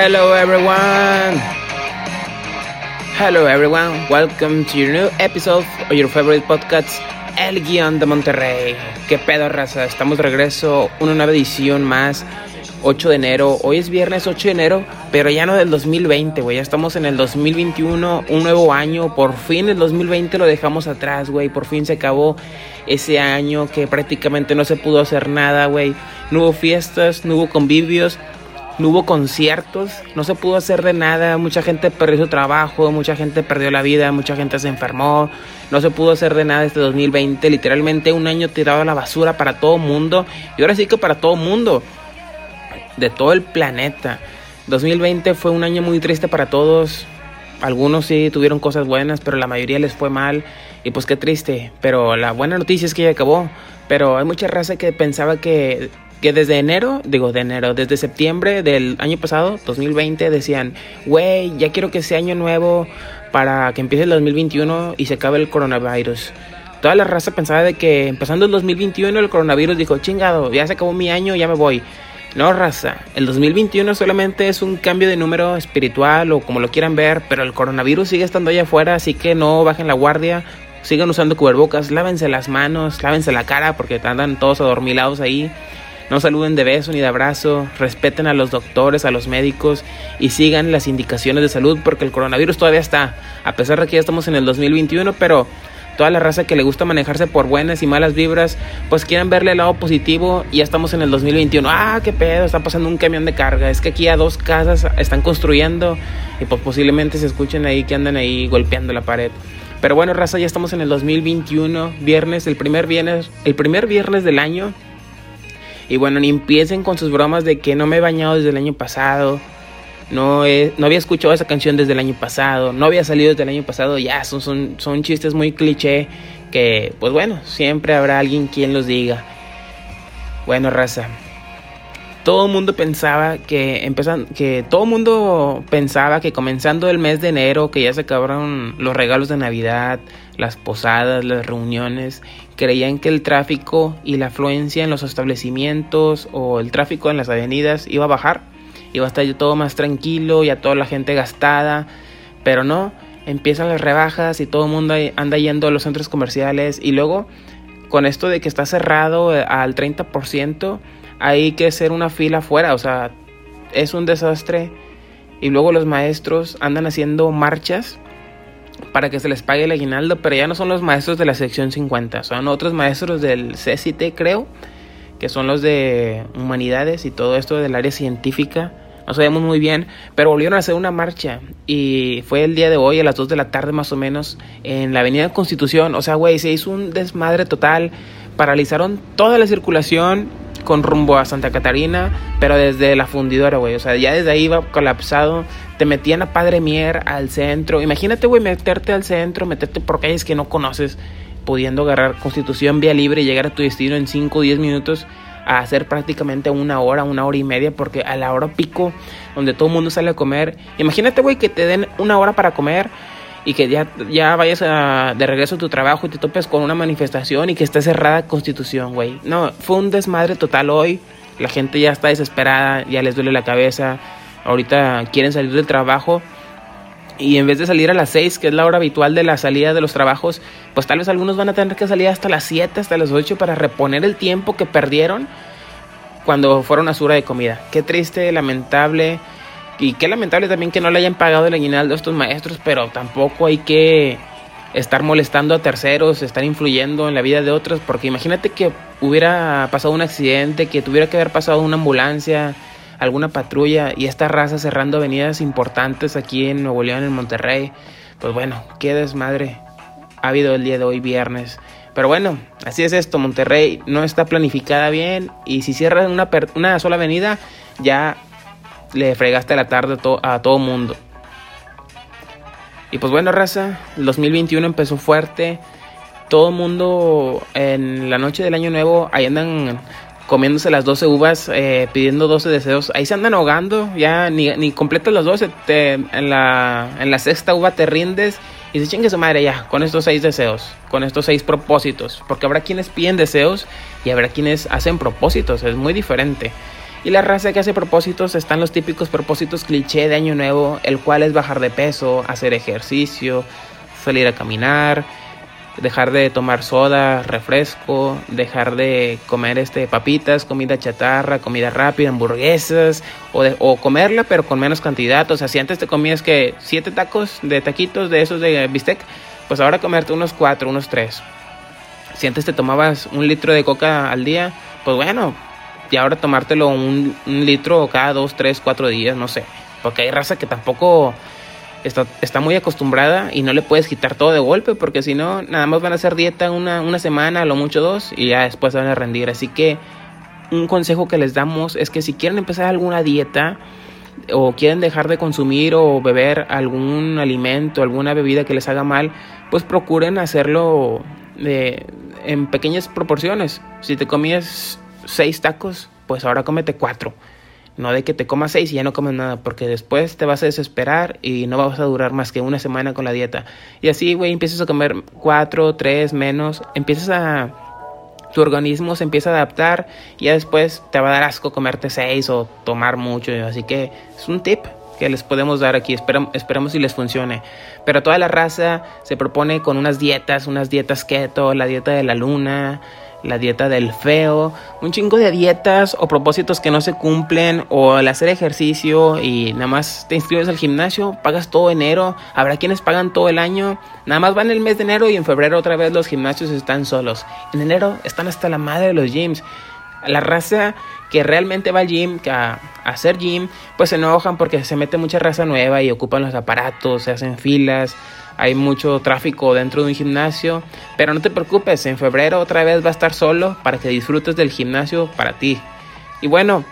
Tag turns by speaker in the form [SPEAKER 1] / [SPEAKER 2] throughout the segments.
[SPEAKER 1] Hello everyone. Hello everyone. Welcome to your new episode of your favorite podcast, El Guión de Monterrey. ¿Qué pedo, raza? Estamos de regreso, una nueva edición más. 8 de enero, hoy es viernes 8 de enero, pero ya no del 2020, güey, ya estamos en el 2021, un nuevo año, por fin el 2020 lo dejamos atrás, güey, por fin se acabó ese año que prácticamente no se pudo hacer nada, güey, no hubo fiestas, no hubo convivios, no hubo conciertos, no se pudo hacer de nada, mucha gente perdió su trabajo, mucha gente perdió la vida, mucha gente se enfermó, no se pudo hacer de nada este 2020, literalmente un año tirado a la basura para todo mundo, y ahora sí que para todo mundo, de todo el planeta. 2020 fue un año muy triste para todos, algunos sí tuvieron cosas buenas, pero la mayoría les fue mal, y pues qué triste, pero la buena noticia es que ya acabó, pero hay mucha raza que pensaba que que desde enero, digo de enero, desde septiembre del año pasado, 2020, decían, güey, ya quiero que sea año nuevo para que empiece el 2021 y se acabe el coronavirus. Toda la raza pensaba de que empezando el 2021 el coronavirus dijo, chingado, ya se acabó mi año, ya me voy. No, raza, el 2021 solamente es un cambio de número espiritual o como lo quieran ver, pero el coronavirus sigue estando allá afuera, así que no bajen la guardia, sigan usando cubrebocas, lávense las manos, lávense la cara porque andan todos adormilados ahí. No saluden de beso ni de abrazo, respeten a los doctores, a los médicos y sigan las indicaciones de salud porque el coronavirus todavía está, a pesar de que ya estamos en el 2021, pero toda la raza que le gusta manejarse por buenas y malas vibras, pues quieran verle el lado positivo y ya estamos en el 2021. Ah, qué pedo, está pasando un camión de carga. Es que aquí a dos casas están construyendo y pues posiblemente se escuchen ahí que andan ahí golpeando la pared. Pero bueno, raza, ya estamos en el 2021, viernes, el primer viernes, el primer viernes del año. Y bueno, ni empiecen con sus bromas de que no me he bañado desde el año pasado. No, no había escuchado esa canción desde el año pasado. No había salido desde el año pasado. Ya, son, son, son chistes muy cliché. Que, pues bueno, siempre habrá alguien quien los diga. Bueno, raza. Todo el mundo pensaba que empezan, que todo mundo pensaba que comenzando el mes de enero, que ya se acabaron los regalos de Navidad, las posadas, las reuniones, creían que el tráfico y la afluencia en los establecimientos o el tráfico en las avenidas iba a bajar, iba a estar todo más tranquilo y a toda la gente gastada, pero no, empiezan las rebajas y todo el mundo anda yendo a los centros comerciales y luego con esto de que está cerrado al 30%, hay que hacer una fila afuera, o sea, es un desastre y luego los maestros andan haciendo marchas para que se les pague el aguinaldo, pero ya no son los maestros de la sección 50, son otros maestros del CCT, creo, que son los de humanidades y todo esto del área científica. No sabemos muy bien, pero volvieron a hacer una marcha y fue el día de hoy a las 2 de la tarde más o menos en la Avenida Constitución. O sea, güey, se hizo un desmadre total, paralizaron toda la circulación con rumbo a Santa Catarina, pero desde la fundidora, güey. O sea, ya desde ahí iba colapsado. Te metían a Padre Mier al centro. Imagínate, güey, meterte al centro, meterte por calles que no conoces, pudiendo agarrar Constitución vía libre y llegar a tu destino en 5 o 10 minutos a hacer prácticamente una hora, una hora y media, porque a la hora pico, donde todo el mundo sale a comer, imagínate, güey, que te den una hora para comer y que ya, ya vayas de regreso a tu trabajo y te topes con una manifestación y que esté cerrada Constitución, güey. No, fue un desmadre total hoy. La gente ya está desesperada, ya les duele la cabeza. Ahorita quieren salir del trabajo y en vez de salir a las 6, que es la hora habitual de la salida de los trabajos, pues tal vez algunos van a tener que salir hasta las 7, hasta las 8 para reponer el tiempo que perdieron cuando fueron a sura de comida. Qué triste, lamentable. Y qué lamentable también que no le hayan pagado el aguinaldo a estos maestros, pero tampoco hay que estar molestando a terceros, estar influyendo en la vida de otros, porque imagínate que hubiera pasado un accidente, que tuviera que haber pasado una ambulancia, alguna patrulla y esta raza cerrando avenidas importantes aquí en Nuevo León, en Monterrey. Pues bueno, qué desmadre ha habido el día de hoy, viernes. Pero bueno, así es esto, Monterrey no está planificada bien y si cierran una, una sola avenida, ya le fregaste la tarde a, todo mundo. Y pues bueno, raza, el 2021 empezó fuerte. Todo el mundo en la noche del año nuevo, ahí andan comiéndose las 12 uvas, eh, pidiendo 12 deseos. Ahí se andan ahogando, ya ni, ni completas las 12. en, la, en la sexta uva te rindes y se chingue su madre ya, con estos 6 deseos, con estos 6 propósitos. Porque habrá quienes piden deseos y habrá quienes hacen propósitos, es muy diferente. Y la raza que hace propósitos están los típicos propósitos cliché de año nuevo, el cual es bajar de peso, hacer ejercicio, salir a caminar, dejar de tomar soda, refresco, dejar de comer este papitas, comida chatarra, comida rápida, hamburguesas o, o comerla pero con menos cantidad. O sea, si antes te comías que siete tacos de taquitos de esos de bistec, pues ahora comerte unos cuatro, unos tres. Si antes te tomabas un litro de coca al día, pues bueno, y ahora tomártelo un, litro cada dos, tres, cuatro días, no sé. Porque hay raza que tampoco está, está muy acostumbrada y no le puedes quitar todo de golpe porque si no, nada más van a hacer dieta una, una semana, a lo mucho dos y ya después van a rendir. Así que un consejo que les damos es que si quieren empezar alguna dieta o quieren dejar de consumir o beber algún alimento, alguna bebida que les haga mal, pues procuren hacerlo de, en pequeñas proporciones. Si te comías seis tacos, pues ahora cómete cuatro. No de que te comas seis y ya no comes nada, porque después te vas a desesperar y no vas a durar más que una semana con la dieta. Y así, güey, empiezas a comer cuatro, tres, menos, empiezas a... Tu organismo se empieza a adaptar y ya después te va a dar asco comerte seis o tomar mucho. Así que es un tip que les podemos dar aquí. Esperamos, esperamos si les funcione. Pero toda la raza se propone con unas dietas, unas dietas keto, la dieta de la luna, la dieta del feo, un chingo de dietas o propósitos que no se cumplen o el hacer ejercicio y nada más te inscribes al gimnasio, pagas todo enero, habrá quienes pagan todo el año, nada más van el mes de enero y en febrero otra vez los gimnasios están solos. En enero están hasta la madre de los gyms. La raza que realmente va al gym, a, hacer gym, pues se enojan porque se mete mucha raza nueva y ocupan los aparatos, se hacen filas, hay mucho tráfico dentro de un gimnasio, pero no te preocupes, en febrero otra vez va a estar solo para que disfrutes del gimnasio para ti. Y bueno,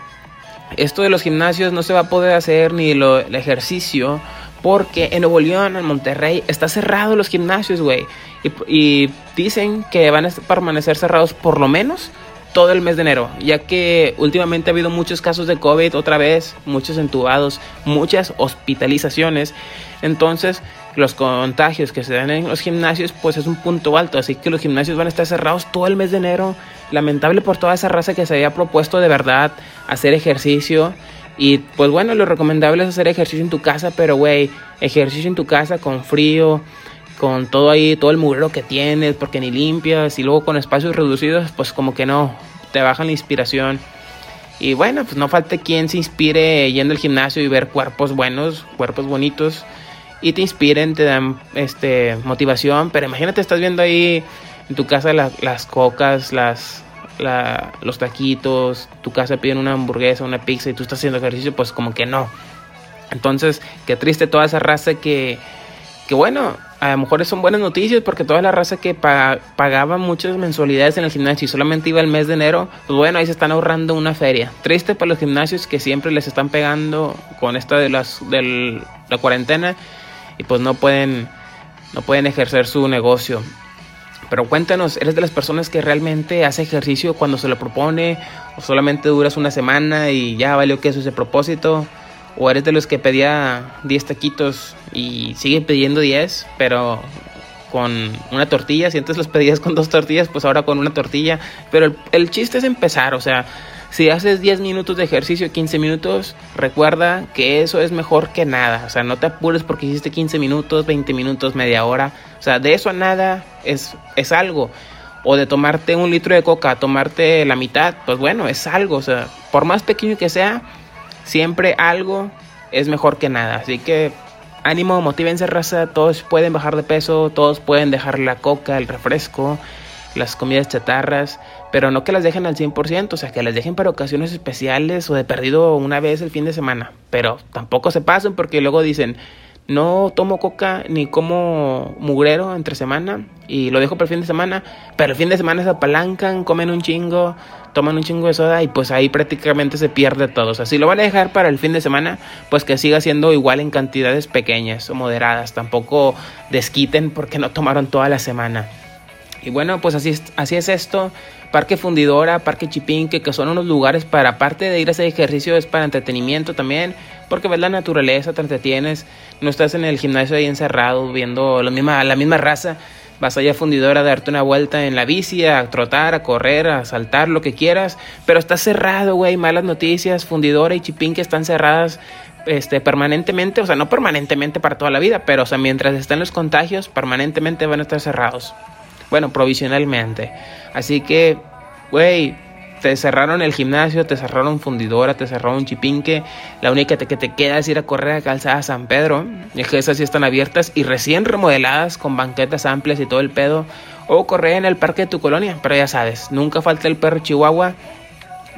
[SPEAKER 1] esto de los gimnasios no se va a poder hacer ni lo, el ejercicio porque en Nuevo León, en Monterrey, está cerrado los gimnasios, güey. Y, y, dicen que van a permanecer cerrados por lo menos todo el mes de enero, ya que últimamente ha habido muchos casos de COVID otra vez, muchos entubados, muchas hospitalizaciones. Entonces, los contagios que se dan en los gimnasios, pues es un punto alto. Así que los gimnasios van a estar cerrados todo el mes de enero. Lamentable por toda esa raza que se había propuesto de verdad hacer ejercicio. Y pues bueno, lo recomendable es hacer ejercicio en tu casa, pero güey, ejercicio en tu casa con frío, con todo ahí, todo el muro que tienes, porque ni limpias, y luego con espacios reducidos, pues como que no, te baja la inspiración. Y bueno, pues no falta quien se inspire yendo al gimnasio y ver cuerpos buenos, cuerpos bonitos y te inspiren, te dan este motivación, pero imagínate estás viendo ahí en tu casa las cocas, las los taquitos, tu casa piden una hamburguesa, una pizza y tú estás haciendo ejercicio, pues como que no. Entonces, qué triste toda esa raza que, que bueno, a lo mejor son buenas noticias porque toda la raza que pagaba muchas mensualidades en el gimnasio y solamente iba el mes de enero, pues bueno, ahí se están ahorrando una feria. Triste para los gimnasios que siempre les están pegando con esta de las de la cuarentena y pues no pueden, no pueden ejercer su negocio. Pero cuéntanos, ¿eres de las personas que realmente hace ejercicio cuando se lo propone? ¿O solamente duras una semana y ya valió que eso ese propósito? ¿O eres de los que pedía 10 taquitos y sigue pidiendo 10, pero con una tortilla? Si antes los pedías con dos tortillas, pues ahora con una tortilla. Pero el, el chiste es empezar, o sea, si haces 10 minutos de ejercicio, 15 minutos, recuerda que eso es mejor que nada. O sea, no te apures porque hiciste 15 minutos, 20 minutos, media hora. O sea, de eso a nada es, es algo. O de tomarte un litro de coca, tomarte la mitad, pues bueno, es algo. O sea, por más pequeño que sea, siempre algo es mejor que nada. Así que ánimo, motívense raza, todos pueden bajar de peso, todos pueden dejar la coca, el refresco, las comidas chatarras pero no que las dejen al 100%, o sea, que las dejen para ocasiones especiales o de perdido una vez el fin de semana, pero tampoco se pasen porque luego dicen, no tomo coca ni como mugrero entre semana y lo dejo para el fin de semana, pero el fin de semana se apalancan, comen un chingo, toman un chingo de soda y pues ahí prácticamente se pierde todo. O sea, si lo van a dejar para el fin de semana, pues que siga siendo igual en cantidades pequeñas o moderadas, tampoco desquiten porque no tomaron toda la semana. Y bueno, pues así es, así es esto. Parque Fundidora, Parque Chipinque, que son unos lugares para, aparte de ir a hacer ejercicio, es para entretenimiento también, porque ves la naturaleza, te entretienes, no estás en el gimnasio ahí encerrado viendo la misma, la misma raza. Vas allá a fundidora a darte una vuelta en la bici, a trotar, a correr, a saltar, lo que quieras. Pero está cerrado, güey. Malas noticias. Fundidora y Chipín que están cerradas este, permanentemente. O sea, no permanentemente para toda la vida. Pero, o sea, mientras estén los contagios, permanentemente van a estar cerrados. Bueno, provisionalmente. Así que, güey, te cerraron el gimnasio, te cerraron fundidora, te cerraron chipinque. La única que te queda es ir a correr a Calzada San Pedro. Y que esas sí están abiertas y recién remodeladas con banquetas amplias y todo el pedo. O correr en el parque de tu colonia. Pero ya sabes, nunca falta el perro chihuahua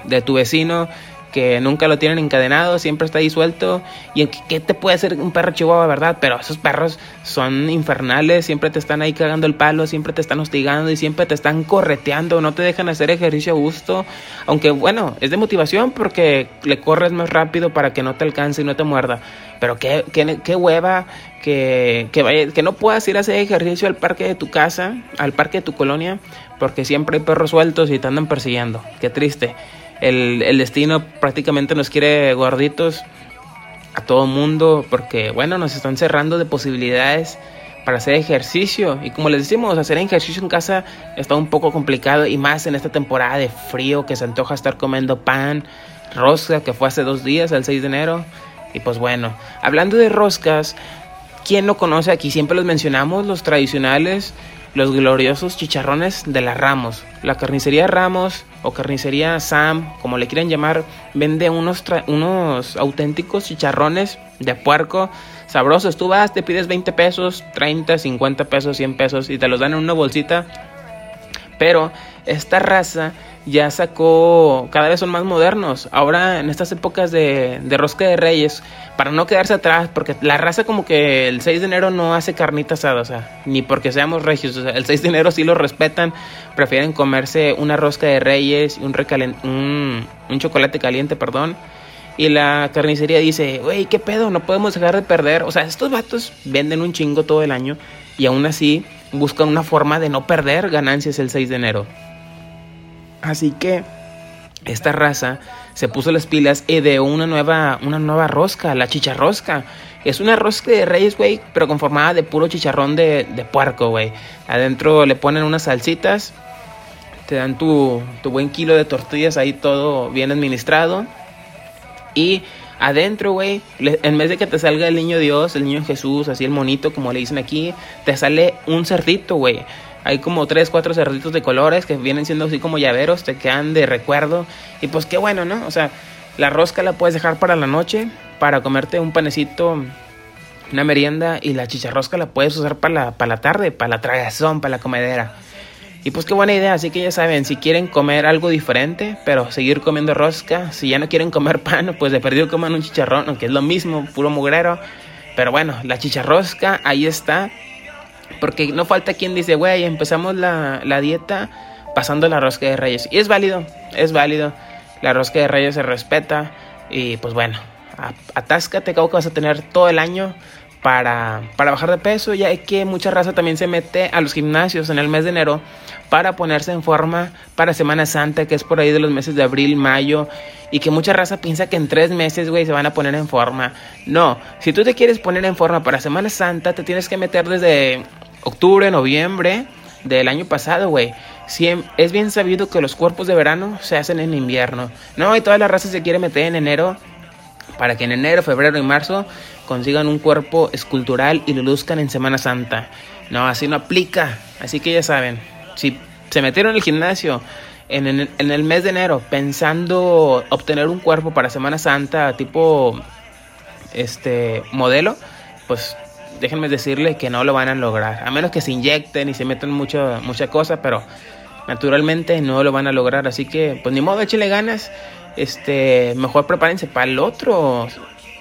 [SPEAKER 1] de tu vecino que nunca lo tienen encadenado, siempre está ahí suelto. Y ¿qué te puede hacer un perro chihuahua, verdad? Pero esos perros son infernales, siempre te están ahí cagando el palo, siempre te están hostigando y siempre te están correteando, no te dejan hacer ejercicio a gusto. Aunque bueno, es de motivación porque le corres más rápido para que no te alcance y no te muerda. Pero qué, qué, qué hueva que, que, que no puedas ir a hacer ejercicio al parque de tu casa, al parque de tu colonia, porque siempre hay perros sueltos y te andan persiguiendo. Qué triste el, destino prácticamente nos quiere gorditos a todo mundo porque, bueno, nos están cerrando de posibilidades para hacer ejercicio. Y como les decimos, hacer ejercicio en casa está un poco complicado y más en esta temporada de frío que se antoja estar comiendo pan, rosca, que fue hace dos días, el 6 de enero. Y pues bueno, hablando de roscas, ¿quién no conoce aquí? Siempre los mencionamos, los tradicionales los gloriosos chicharrones de la Ramos. La carnicería Ramos o carnicería Sam, como le quieran llamar, vende unos, unos auténticos chicharrones de puerco sabrosos. Tú vas, te pides 20 pesos, 30, 50 pesos, 100 pesos y te los dan en una bolsita. Pero esta raza ya sacó, cada vez son más modernos. Ahora en estas épocas de, rosca de reyes, para no quedarse atrás, porque la raza como que el 6 de enero no hace carnita asada, o sea, ni porque seamos regios, o sea, el 6 de enero sí lo respetan, prefieren comerse una rosca de reyes y un, un, un chocolate caliente, perdón. Y la carnicería dice, wey, ¿qué pedo? No podemos dejar de perder. O sea, estos vatos venden un chingo todo el año y aún así buscan una forma de no perder ganancias el 6 de enero. Así que esta raza se puso las pilas y de una nueva, una nueva rosca, la chicharrosca. Es una rosca de reyes, güey, pero conformada de puro chicharrón de, de puerco, güey. Adentro le ponen unas salsitas, te dan tu, tu buen kilo de tortillas ahí todo bien administrado. Y adentro, güey, en vez de que te salga el niño Dios, el niño Jesús, así el monito, como le dicen aquí, te sale un cerdito, güey. Hay como tres, cuatro cerditos de colores que vienen siendo así como llaveros, te quedan de recuerdo. Y pues qué bueno, ¿no? O sea, la rosca la puedes dejar para la noche, para comerte un panecito, una merienda. Y la chicharrosca la puedes usar para la, para la tarde, para la tragazón, para la comedera. Y pues qué buena idea, así que ya saben, si quieren comer algo diferente, pero seguir comiendo rosca, si ya no quieren comer pan, pues de perdido coman un chicharrón, aunque es lo mismo, puro mugrero. Pero bueno, la chicharrosca ahí está. Porque no falta quien dice, güey, empezamos la, dieta pasando la rosca de reyes. Y es válido, es válido. La rosca de reyes se respeta. Y pues bueno, atáscate, que vas a tener todo el año para, para bajar de peso. Ya que mucha raza también se mete a los gimnasios en el mes de enero para ponerse en forma para Semana Santa, que es por ahí de los meses de abril, mayo. Y que mucha raza piensa que en tres meses, güey, se van a poner en forma. No, si tú te quieres poner en forma para Semana Santa, te tienes que meter desde octubre, noviembre del año pasado, güey. es bien sabido que los cuerpos de verano se hacen en invierno. No, y toda la raza se quiere meter en enero para que en enero, febrero y marzo consigan un cuerpo escultural y lo luzcan en Semana Santa. No, así no aplica. Así que ya saben, si se metieron el gimnasio en, el mes de enero pensando obtener un cuerpo para Semana Santa tipo este modelo, pues déjenme decirle que no lo van a lograr. A menos que se inyecten y se metan mucha, mucha cosa, pero naturalmente no lo van a lograr. Así que, pues ni modo, échenle ganas. Este, mejor prepárense para el otro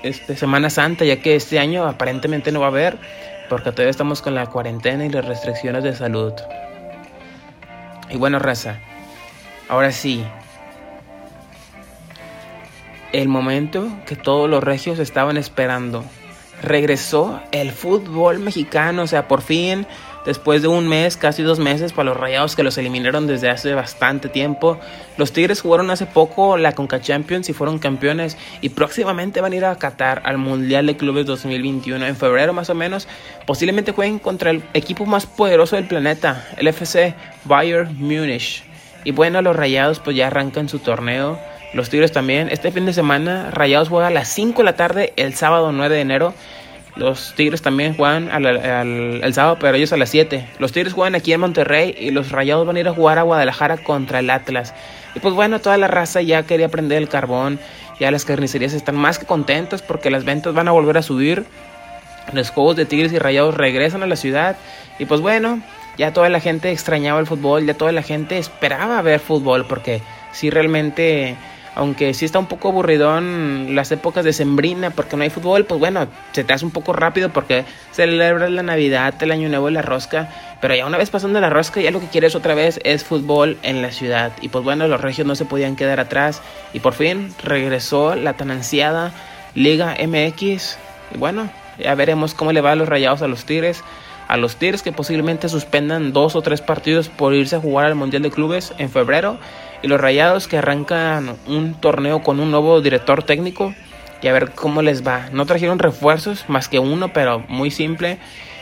[SPEAKER 1] este, Semana Santa, ya que este año aparentemente no va a haber, porque todavía estamos con la cuarentena y las restricciones de salud. Y bueno, raza, ahora sí, el momento que todos los regios estaban esperando regresó el fútbol mexicano, o sea, por fin después de un mes, casi dos meses, para los Rayados que los eliminaron desde hace bastante tiempo. Los Tigres jugaron hace poco la Conca Champions y fueron campeones y próximamente van a ir a Qatar al Mundial de Clubes 2021 en febrero más o menos. Posiblemente jueguen contra el equipo más poderoso del planeta, el FC Bayern Munich. Y bueno, los Rayados pues ya arrancan su torneo. Los Tigres también. Este fin de semana Rayados juega a las 5 de la tarde el sábado 9 de enero los Tigres también juegan al, sábado, pero ellos a las 7. Los Tigres juegan aquí en Monterrey y los Rayados van a ir a jugar a Guadalajara contra el Atlas. Y pues bueno, toda la raza ya quería prender el carbón. Ya las carnicerías están más que contentas porque las ventas van a volver a subir. Los juegos de Tigres y Rayados regresan a la ciudad. Y pues bueno, ya toda la gente extrañaba el fútbol, ya toda la gente esperaba ver fútbol porque si realmente aunque sí está un poco aburridón las épocas de sembrina porque no hay fútbol, pues bueno, se te hace un poco rápido porque celebras la Navidad, el Año Nuevo y la rosca, pero ya una vez pasando la rosca ya lo que quieres otra vez es fútbol en la ciudad. Y pues bueno, los regios no se podían quedar atrás y por fin regresó la tan ansiada Liga MX y bueno, ya veremos cómo le va a los rayados a los Tigres a los Tigres que posiblemente suspendan dos o tres partidos por irse a jugar al Mundial de Clubes en febrero y los Rayados que arrancan un torneo con un nuevo director técnico y a ver cómo les va. No trajeron refuerzos, más que uno, pero muy simple.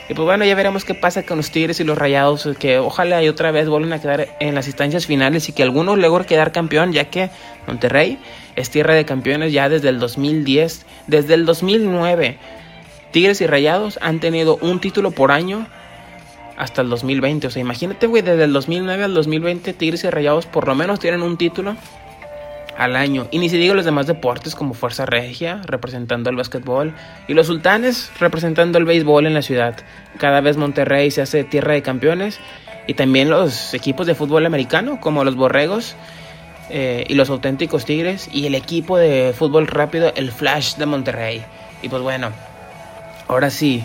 [SPEAKER 1] Y pues bueno, ya veremos qué pasa con los Tigres y los Rayados, que ojalá y otra vez vuelvan a quedar en las instancias finales y que alguno logre quedar campeón, ya que Monterrey es tierra de campeones ya desde el 2010, desde el 2009. Tigres y Rayados han tenido un título por año hasta el 2020. O sea, imagínate, güey, desde el 2009 al 2020, Tigres y Rayados por lo menos tienen un título al año. Y ni se diga los demás deportes como Fuerza Regia, representando el básquetbol, y los Sultanes, representando el béisbol en la ciudad. Cada vez Monterrey se hace tierra de campeones. Y también los equipos de fútbol americano, como los Borregos eh, y los auténticos Tigres. Y el equipo de fútbol rápido, el Flash de Monterrey. Y pues bueno, ahora sí,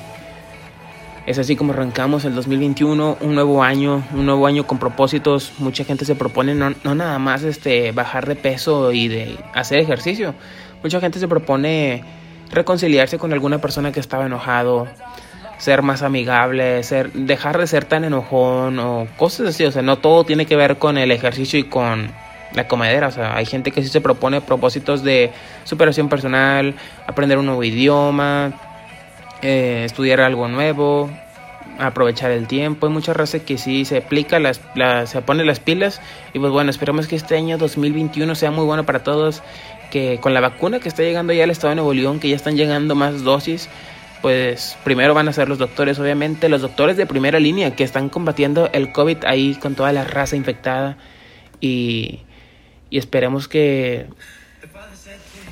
[SPEAKER 1] es así como arrancamos el 2021, un nuevo año, un nuevo año con propósitos. Mucha gente se propone no, nada más este, bajar de peso y de hacer ejercicio. Mucha gente se propone reconciliarse con alguna persona que estaba enojado, ser más amigable, ser, dejar de ser tan enojón o cosas así. O sea, no todo tiene que ver con el ejercicio y con la comedera. O sea, hay gente que sí se propone propósitos de superación personal, aprender un nuevo idioma, eh, estudiar algo nuevo, aprovechar el tiempo. Hay mucha raza que sí se aplica, las, se pone las pilas. Y pues bueno, esperamos que este año 2021 sea muy bueno para todos. Que con la vacuna que está llegando ya al estado de Nuevo León, que ya están llegando más dosis, pues primero van a ser los doctores, obviamente, los doctores de primera línea que están combatiendo el COVID ahí con toda la raza infectada. Y, y esperemos que,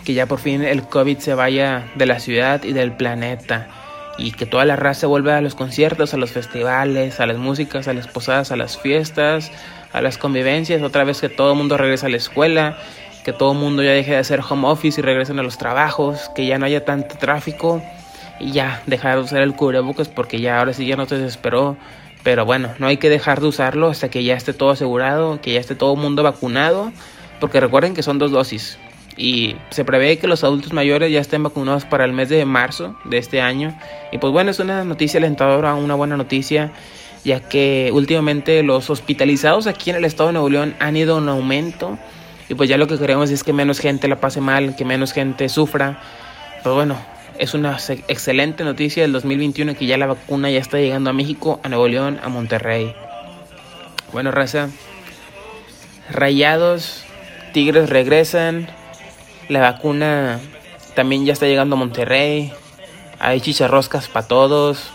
[SPEAKER 1] que ya por fin el COVID se vaya de la ciudad y del planeta y que toda la raza vuelva a los conciertos, a los festivales, a las músicas, a las posadas, a las fiestas, a las convivencias, otra vez que todo el mundo regrese a la escuela, que todo el mundo ya deje de hacer home office y regresen a los trabajos, que ya no haya tanto tráfico y ya dejar de usar el cubrebocas porque ya ahora sí ya no te desesperó. Pero bueno, no hay que dejar de usarlo hasta que ya esté todo asegurado, que ya esté todo el mundo vacunado, porque recuerden que son dos dosis y se prevé que los adultos mayores ya estén vacunados para el mes de marzo de este año. Y pues bueno, es una noticia alentadora, una buena noticia, ya que últimamente los hospitalizados aquí en el estado de Nuevo León han ido en aumento. Y pues ya lo que queremos es que menos gente la pase mal, que menos gente sufra. Pues bueno, es una excelente noticia del 2021 que ya la vacuna ya está llegando a México, a Nuevo León, a Monterrey. Bueno, raza. Rayados, Tigres regresan, la vacuna también ya está llegando a Monterrey. Hay chicharroscas para todos.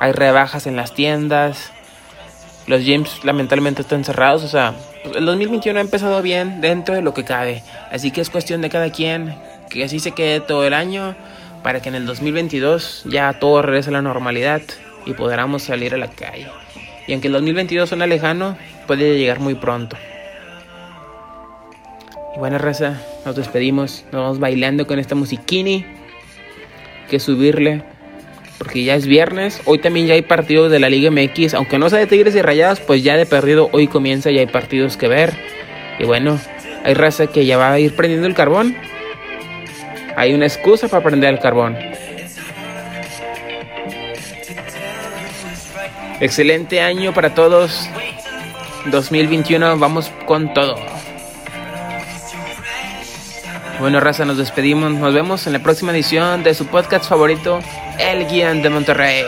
[SPEAKER 1] Hay rebajas en las tiendas. Los gyms lamentablemente están cerrados. O sea, el 2021 ha empezado bien dentro de lo que cabe. Así que es cuestión de cada quien que así se quede todo el año para que en el 2022 ya todo regrese a la normalidad y podamos salir a la calle. Y aunque el 2022 suena lejano, puede llegar muy pronto. Y buena raza, nos despedimos. Nos vamos bailando con esta musiquini. Que subirle. Porque ya es viernes. Hoy también ya hay partidos de la Liga MX. Aunque no sea de Tigres y Rayadas, pues ya de perdido hoy comienza y hay partidos que ver. Y bueno, hay raza que ya va a ir prendiendo el carbón. Hay una excusa para prender el carbón. Excelente año para todos. 2021, vamos con todo. Bueno, raza, nos despedimos. Nos vemos en la próxima edición de su podcast favorito, El Guión de Monterrey.